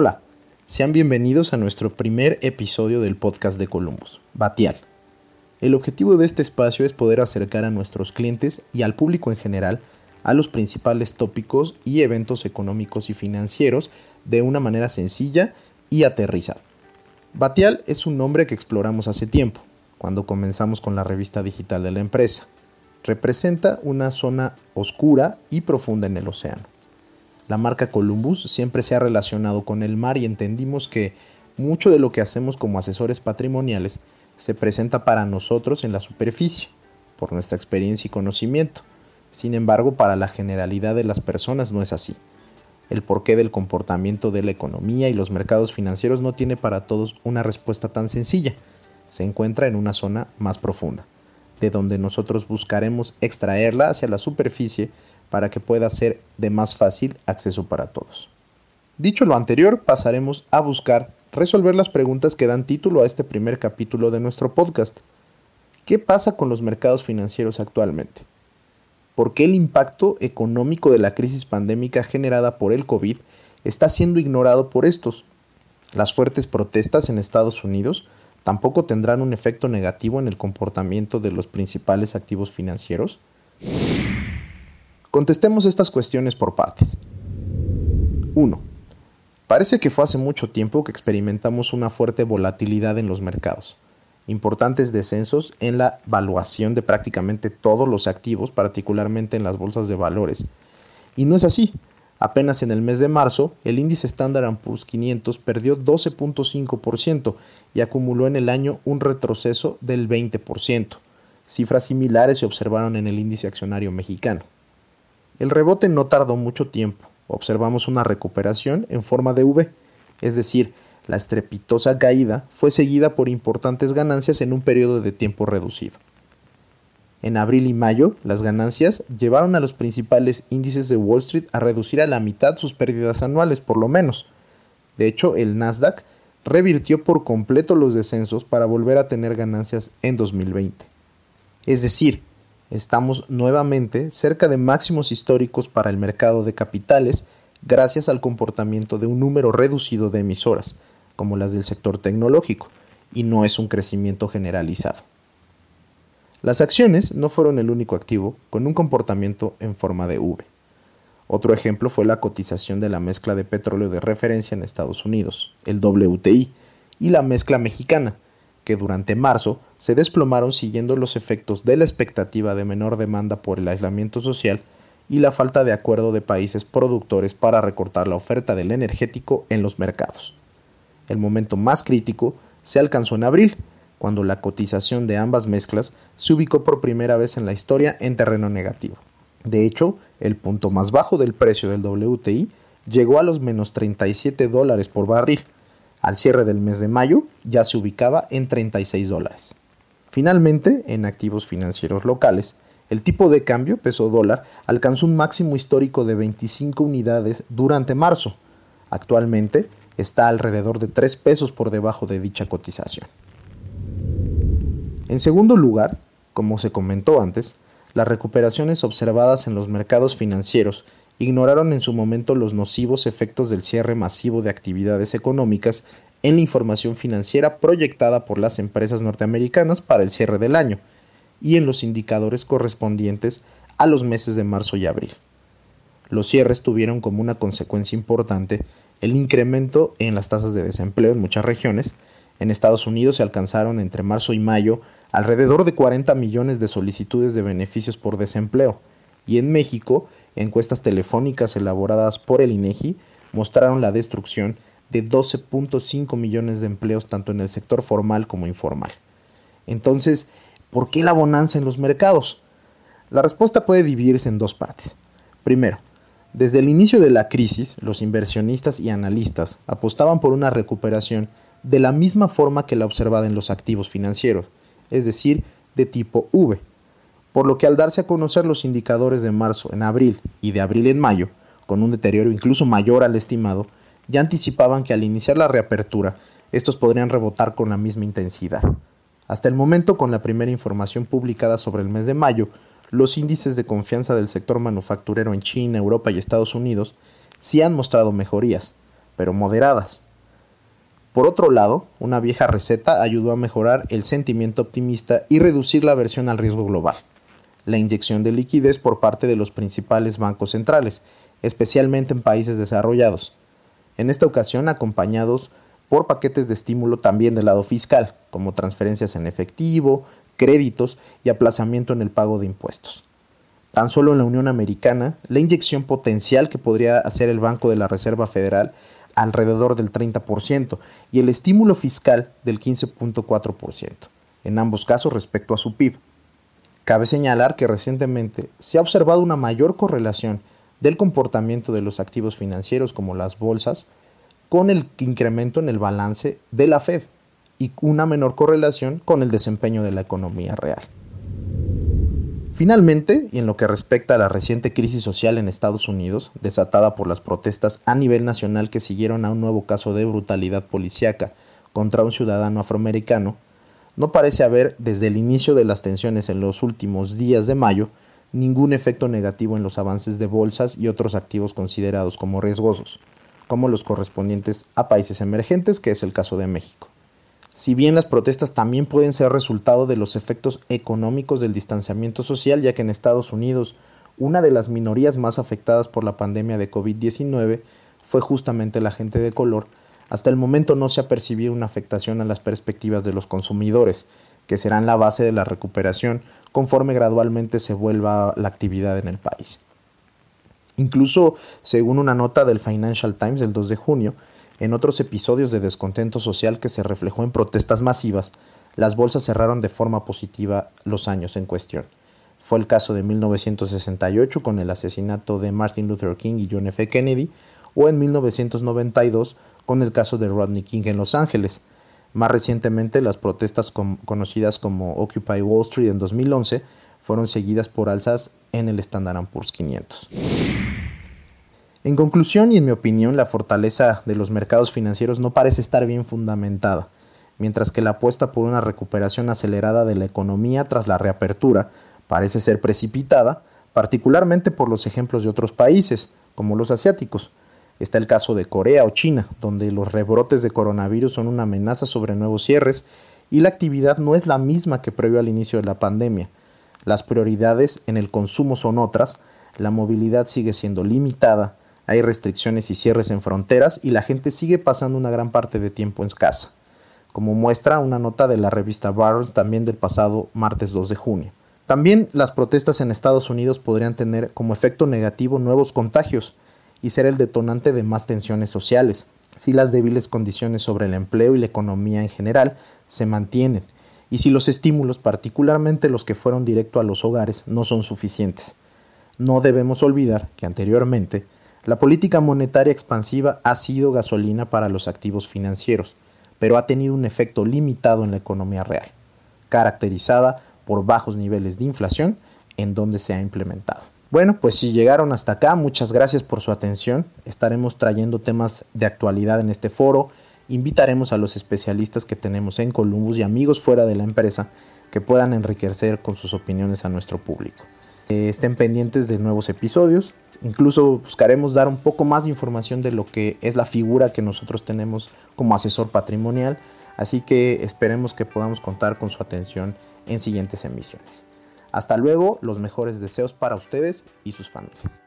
Hola, sean bienvenidos a nuestro primer episodio del podcast de Columbus, Batial. El objetivo de este espacio es poder acercar a nuestros clientes y al público en general a los principales tópicos y eventos económicos y financieros de una manera sencilla y aterrizada. Batial es un nombre que exploramos hace tiempo, cuando comenzamos con la revista digital de la empresa. Representa una zona oscura y profunda en el océano. La marca Columbus siempre se ha relacionado con el mar y entendimos que mucho de lo que hacemos como asesores patrimoniales se presenta para nosotros en la superficie, por nuestra experiencia y conocimiento. Sin embargo, para la generalidad de las personas no es así. El porqué del comportamiento de la economía y los mercados financieros no tiene para todos una respuesta tan sencilla. Se encuentra en una zona más profunda, de donde nosotros buscaremos extraerla hacia la superficie para que pueda ser de más fácil acceso para todos. Dicho lo anterior, pasaremos a buscar resolver las preguntas que dan título a este primer capítulo de nuestro podcast. ¿Qué pasa con los mercados financieros actualmente? ¿Por qué el impacto económico de la crisis pandémica generada por el COVID está siendo ignorado por estos? Las fuertes protestas en Estados Unidos tampoco tendrán un efecto negativo en el comportamiento de los principales activos financieros. Contestemos estas cuestiones por partes. 1. Parece que fue hace mucho tiempo que experimentamos una fuerte volatilidad en los mercados, importantes descensos en la valuación de prácticamente todos los activos, particularmente en las bolsas de valores. Y no es así. Apenas en el mes de marzo, el índice Standard Poor's 500 perdió 12.5% y acumuló en el año un retroceso del 20%. Cifras similares se observaron en el índice accionario mexicano. El rebote no tardó mucho tiempo observamos una recuperación en forma de V, es decir, la estrepitosa caída fue seguida por importantes ganancias en un periodo de tiempo reducido. En abril y mayo, las ganancias llevaron a los principales índices de Wall Street a reducir a la mitad sus pérdidas anuales, por lo menos. De hecho, el Nasdaq revirtió por completo los descensos para volver a tener ganancias en 2020. Es decir, estamos nuevamente cerca de máximos históricos para el mercado de capitales gracias al comportamiento de un número reducido de emisoras, como las del sector tecnológico, y no es un crecimiento generalizado. Las acciones no fueron el único activo con un comportamiento en forma de V. Otro ejemplo fue la cotización de la mezcla de petróleo de referencia en Estados Unidos, el WTI, y la mezcla mexicana, que durante marzo se desplomaron siguiendo los efectos de la expectativa de menor demanda por el aislamiento social y la falta de acuerdo de países productores para recortar la oferta del energético en los mercados. El momento más crítico se alcanzó en abril, cuando la cotización de ambas mezclas se ubicó por primera vez en la historia en terreno negativo. De hecho, el punto más bajo del precio del WTI llegó a los menos 37 dólares por barril, al cierre del mes de mayo ya se ubicaba en 36 dólares. Finalmente, en activos financieros locales, el tipo de cambio peso dólar alcanzó un máximo histórico de 25 unidades durante marzo. Actualmente está alrededor de 3 pesos por debajo de dicha cotización. En segundo lugar, como se comentó antes, las recuperaciones observadas en los mercados financieros ignoraron en su momento los nocivos efectos del cierre masivo de actividades económicas en la información financiera proyectada por las empresas norteamericanas para el cierre del año y en los indicadores correspondientes a los meses de marzo y abril. Los cierres tuvieron como una consecuencia importante el incremento en las tasas de desempleo en muchas regiones. En Estados Unidos se alcanzaron entre marzo y mayo alrededor de 40 millones de solicitudes de beneficios por desempleo y en México encuestas telefónicas elaboradas por el INEGI mostraron la destrucción de 12.5 millones de empleos tanto en el sector formal como informal. Entonces, ¿por qué la bonanza en los mercados? La respuesta puede dividirse en dos partes. Primero, desde el inicio de la crisis, los inversionistas y analistas apostaban por una recuperación de la misma forma que la observada en los activos financieros, es decir, de tipo V, por lo que al darse a conocer los indicadores de marzo en abril y de abril en mayo, con un deterioro incluso mayor al estimado, ya anticipaban que al iniciar la reapertura, estos podrían rebotar con la misma intensidad. Hasta el momento, con la primera información publicada sobre el mes de mayo, los índices de confianza del sector manufacturero en China, Europa y Estados Unidos sí han mostrado mejorías, pero moderadas. Por otro lado, una vieja receta ayudó a mejorar el sentimiento optimista y reducir la aversión al riesgo global. La inyección de liquidez por parte de los principales bancos centrales, especialmente en países desarrollados. En esta ocasión acompañados por paquetes de estímulo también del lado fiscal, como transferencias en efectivo, créditos y aplazamiento en el pago de impuestos. Tan solo en la Unión Americana, la inyección potencial que podría hacer el Banco de la Reserva Federal alrededor del 30% y el estímulo fiscal del 15.4%, en ambos casos respecto a su PIB. Cabe señalar que recientemente se ha observado una mayor correlación del comportamiento de los activos financieros como las bolsas con el incremento en el balance de la Fed y una menor correlación con el desempeño de la economía real. Finalmente, y en lo que respecta a la reciente crisis social en Estados Unidos, desatada por las protestas a nivel nacional que siguieron a un nuevo caso de brutalidad policíaca contra un ciudadano afroamericano, no parece haber, desde el inicio de las tensiones en los últimos días de mayo, ningún efecto negativo en los avances de bolsas y otros activos considerados como riesgosos, como los correspondientes a países emergentes, que es el caso de México. Si bien las protestas también pueden ser resultado de los efectos económicos del distanciamiento social, ya que en Estados Unidos una de las minorías más afectadas por la pandemia de COVID-19 fue justamente la gente de color, hasta el momento no se ha percibido una afectación a las perspectivas de los consumidores, que serán la base de la recuperación conforme gradualmente se vuelva la actividad en el país. Incluso, según una nota del Financial Times del 2 de junio, en otros episodios de descontento social que se reflejó en protestas masivas, las bolsas cerraron de forma positiva los años en cuestión. Fue el caso de 1968 con el asesinato de Martin Luther King y John F. Kennedy, o en 1992 con el caso de Rodney King en Los Ángeles. Más recientemente, las protestas conocidas como Occupy Wall Street en 2011 fueron seguidas por alzas en el Standard Poor's 500. En conclusión y en mi opinión, la fortaleza de los mercados financieros no parece estar bien fundamentada, mientras que la apuesta por una recuperación acelerada de la economía tras la reapertura parece ser precipitada, particularmente por los ejemplos de otros países, como los asiáticos. Está el caso de Corea o China, donde los rebrotes de coronavirus son una amenaza sobre nuevos cierres y la actividad no es la misma que previo al inicio de la pandemia. Las prioridades en el consumo son otras, la movilidad sigue siendo limitada, hay restricciones y cierres en fronteras y la gente sigue pasando una gran parte de tiempo en casa, como muestra una nota de la revista Barron también del pasado martes 2 de junio. También las protestas en Estados Unidos podrían tener como efecto negativo nuevos contagios y ser el detonante de más tensiones sociales, si las débiles condiciones sobre el empleo y la economía en general se mantienen, y si los estímulos, particularmente los que fueron directo a los hogares, no son suficientes. No debemos olvidar que anteriormente la política monetaria expansiva ha sido gasolina para los activos financieros, pero ha tenido un efecto limitado en la economía real, caracterizada por bajos niveles de inflación en donde se ha implementado. Bueno, pues si llegaron hasta acá, muchas gracias por su atención. Estaremos trayendo temas de actualidad en este foro. Invitaremos a los especialistas que tenemos en Columbus y amigos fuera de la empresa que puedan enriquecer con sus opiniones a nuestro público. Estén pendientes de nuevos episodios. Incluso buscaremos dar un poco más de información de lo que es la figura que nosotros tenemos como asesor patrimonial. Así que esperemos que podamos contar con su atención en siguientes emisiones. Hasta luego, los mejores deseos para ustedes y sus familias.